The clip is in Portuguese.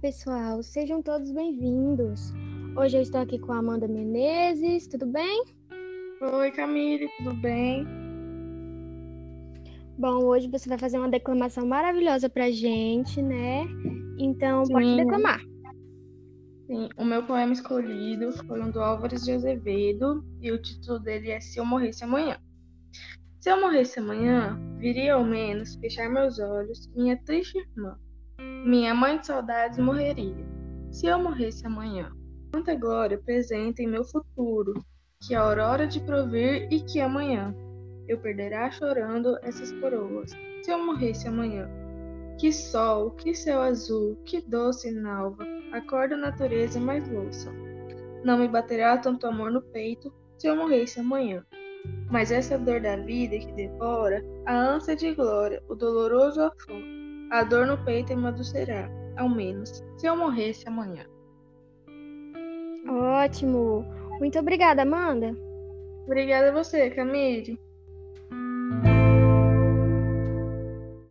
pessoal, sejam todos bem-vindos. Hoje eu estou aqui com a Amanda Menezes, tudo bem? Oi, Camille, tudo bem? Bom, hoje você vai fazer uma declamação maravilhosa pra gente, né? Então, Sim. pode declamar. Sim, o meu poema escolhido foi um do Álvares de Azevedo e o título dele é Se Eu Morresse Amanhã. Se eu morresse amanhã, viria ao menos fechar meus olhos, minha triste irmã. Minha mãe de saudades morreria. Se eu morresse amanhã, quanta glória presente em meu futuro, que a aurora de provir e que amanhã eu perderá chorando essas coroas. Se eu morresse amanhã, que sol, que céu azul, que doce nalva, acorda a natureza mais louça. Não me baterá tanto amor no peito se eu morresse amanhã. Mas essa dor da vida que devora, a ânsia de glória, o doloroso afã, a dor no peito emagrecerá, ao menos, se eu morresse amanhã. Ótimo! Muito obrigada, Amanda. Obrigada a você, Camille.